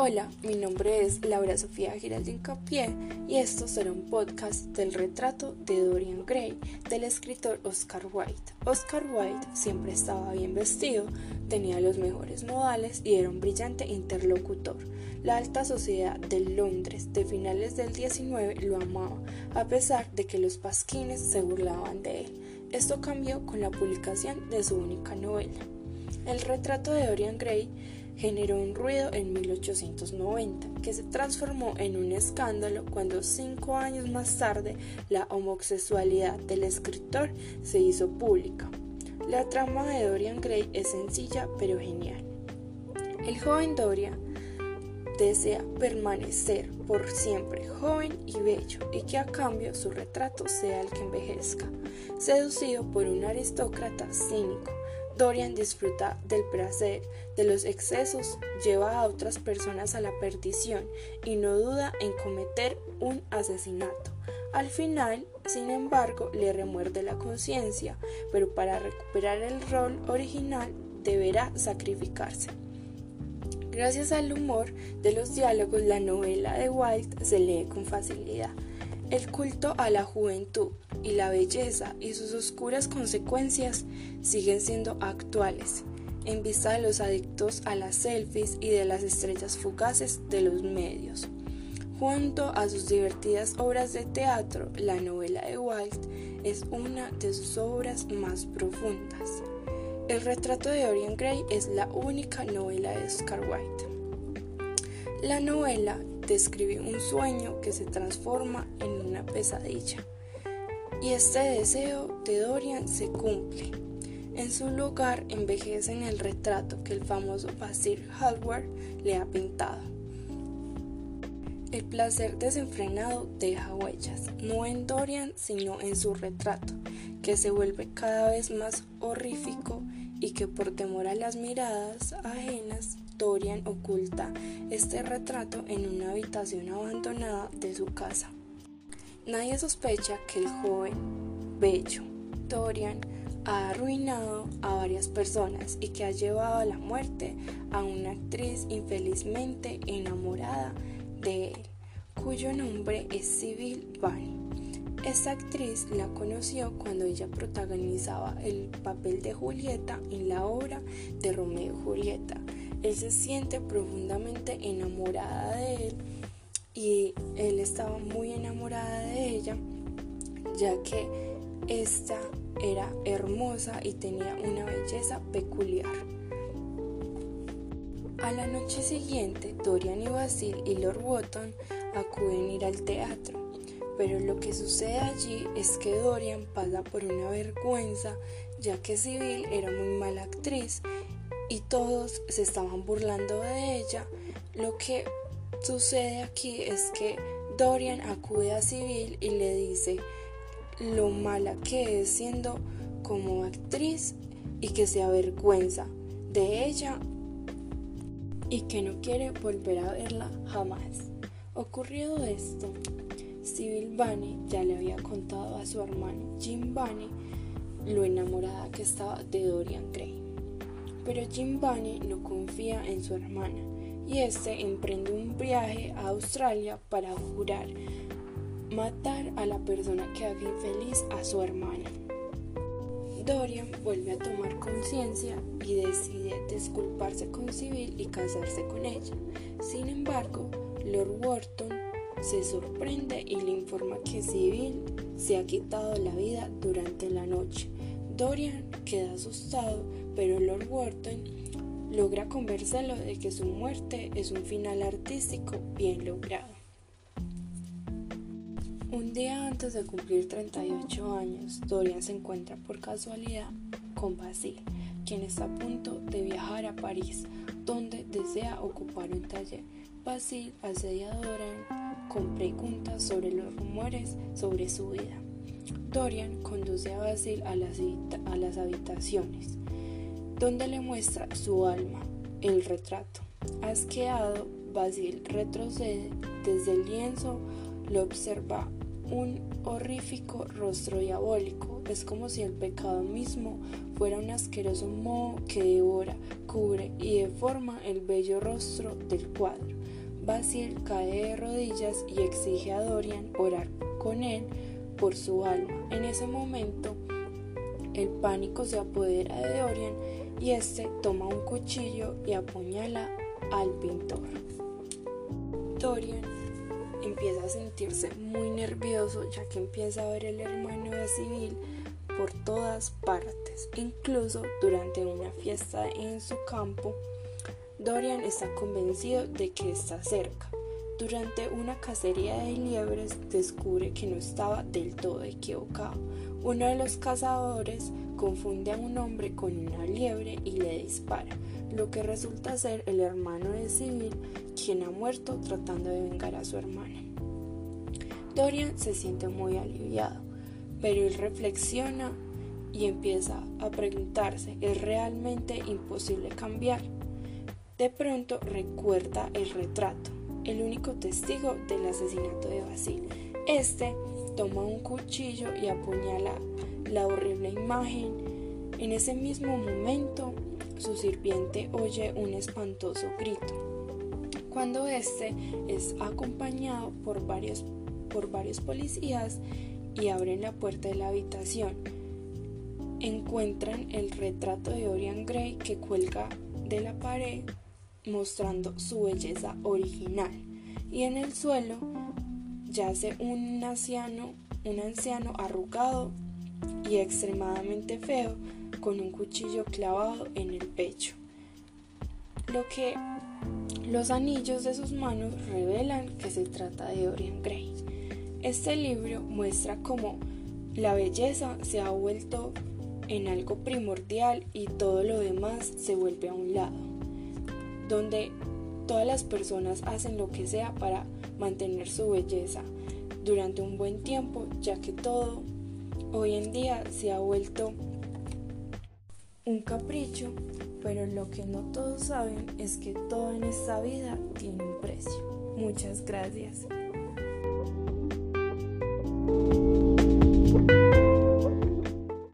Hola, mi nombre es Laura Sofía Giraldín Capié y esto será un podcast del retrato de Dorian Gray del escritor Oscar Wilde. Oscar Wilde siempre estaba bien vestido, tenía los mejores modales y era un brillante interlocutor. La alta sociedad de Londres de finales del 19 lo amaba, a pesar de que los pasquines se burlaban de él. Esto cambió con la publicación de su única novela. El retrato de Dorian Gray generó un ruido en 1890 que se transformó en un escándalo cuando cinco años más tarde la homosexualidad del escritor se hizo pública. La trama de Dorian Gray es sencilla pero genial. El joven Dorian desea permanecer por siempre joven y bello y que a cambio su retrato sea el que envejezca, seducido por un aristócrata cínico Dorian disfruta del placer, de los excesos, lleva a otras personas a la perdición y no duda en cometer un asesinato. Al final, sin embargo, le remuerde la conciencia, pero para recuperar el rol original deberá sacrificarse. Gracias al humor de los diálogos, la novela de Wilde se lee con facilidad. El culto a la juventud y la belleza y sus oscuras consecuencias siguen siendo actuales en vista de los adictos a las selfies y de las estrellas fugaces de los medios. Junto a sus divertidas obras de teatro, la novela de Wilde es una de sus obras más profundas. El retrato de Dorian Gray es la única novela de Oscar Wilde. La novela describe un sueño que se transforma en una pesadilla. Y este deseo de Dorian se cumple. En su lugar envejece en el retrato que el famoso Basil Hallward le ha pintado. El placer desenfrenado deja huellas, no en Dorian, sino en su retrato, que se vuelve cada vez más horrífico y que por temor a las miradas ajenas Dorian oculta este retrato en una habitación abandonada de su casa. Nadie sospecha que el joven, bello, Dorian ha arruinado a varias personas y que ha llevado a la muerte a una actriz infelizmente enamorada de él, cuyo nombre es Sybil Vane. Esta actriz la conoció cuando ella protagonizaba el papel de Julieta en la obra de Romeo y Julieta él se siente profundamente enamorada de él y él estaba muy enamorada de ella ya que esta era hermosa y tenía una belleza peculiar. A la noche siguiente, Dorian y Basil y Lord Wotton acuden a ir al teatro, pero lo que sucede allí es que Dorian pasa por una vergüenza ya que Sibyl era muy mala actriz y todos se estaban burlando de ella. Lo que sucede aquí es que Dorian acude a Civil y le dice lo mala que es siendo como actriz y que se avergüenza de ella y que no quiere volver a verla jamás. Ocurrido esto, Civil Bunny ya le había contado a su hermano Jim Bunny lo enamorada que estaba de Dorian Gray. Pero Jim Bunny no confía en su hermana y este emprende un viaje a Australia para jurar matar a la persona que haga infeliz a su hermana. Dorian vuelve a tomar conciencia y decide disculparse con Civil y casarse con ella. Sin embargo, Lord Wharton se sorprende y le informa que Civil se ha quitado la vida durante la noche. Dorian queda asustado pero Lord Wharton logra convencerlo de que su muerte es un final artístico bien logrado. Un día antes de cumplir 38 años, Dorian se encuentra por casualidad con Basil, quien está a punto de viajar a París, donde desea ocupar un taller. Basil asedia a Dorian con preguntas sobre los rumores sobre su vida. Dorian conduce a Basil a las, a las habitaciones donde le muestra su alma, el retrato. Asqueado, Basil retrocede desde el lienzo, lo observa un horrífico rostro diabólico. Es como si el pecado mismo fuera un asqueroso moho que devora, cubre y deforma el bello rostro del cuadro. Basil cae de rodillas y exige a Dorian orar con él por su alma. En ese momento, el pánico se apodera de Dorian y este toma un cuchillo y apuñala al pintor. Dorian empieza a sentirse muy nervioso ya que empieza a ver el hermano de civil por todas partes. Incluso durante una fiesta en su campo, Dorian está convencido de que está cerca. Durante una cacería de liebres descubre que no estaba del todo equivocado. Uno de los cazadores confunde a un hombre con una liebre y le dispara, lo que resulta ser el hermano de Civil quien ha muerto tratando de vengar a su hermana. Dorian se siente muy aliviado, pero él reflexiona y empieza a preguntarse, ¿es realmente imposible cambiar? De pronto recuerda el retrato, el único testigo del asesinato de Basil. Este toma un cuchillo y apuñala la horrible imagen. En ese mismo momento, su sirviente oye un espantoso grito. Cuando este es acompañado por varios, por varios policías y abren la puerta de la habitación, encuentran el retrato de Dorian Gray que cuelga de la pared mostrando su belleza original. Y en el suelo yace un anciano, un anciano arrugado y extremadamente feo con un cuchillo clavado en el pecho. Lo que los anillos de sus manos revelan que se trata de Dorian Gray. Este libro muestra cómo la belleza se ha vuelto en algo primordial y todo lo demás se vuelve a un lado donde todas las personas hacen lo que sea para mantener su belleza durante un buen tiempo, ya que todo hoy en día se ha vuelto un capricho, pero lo que no todos saben es que todo en esta vida tiene un precio. Muchas gracias.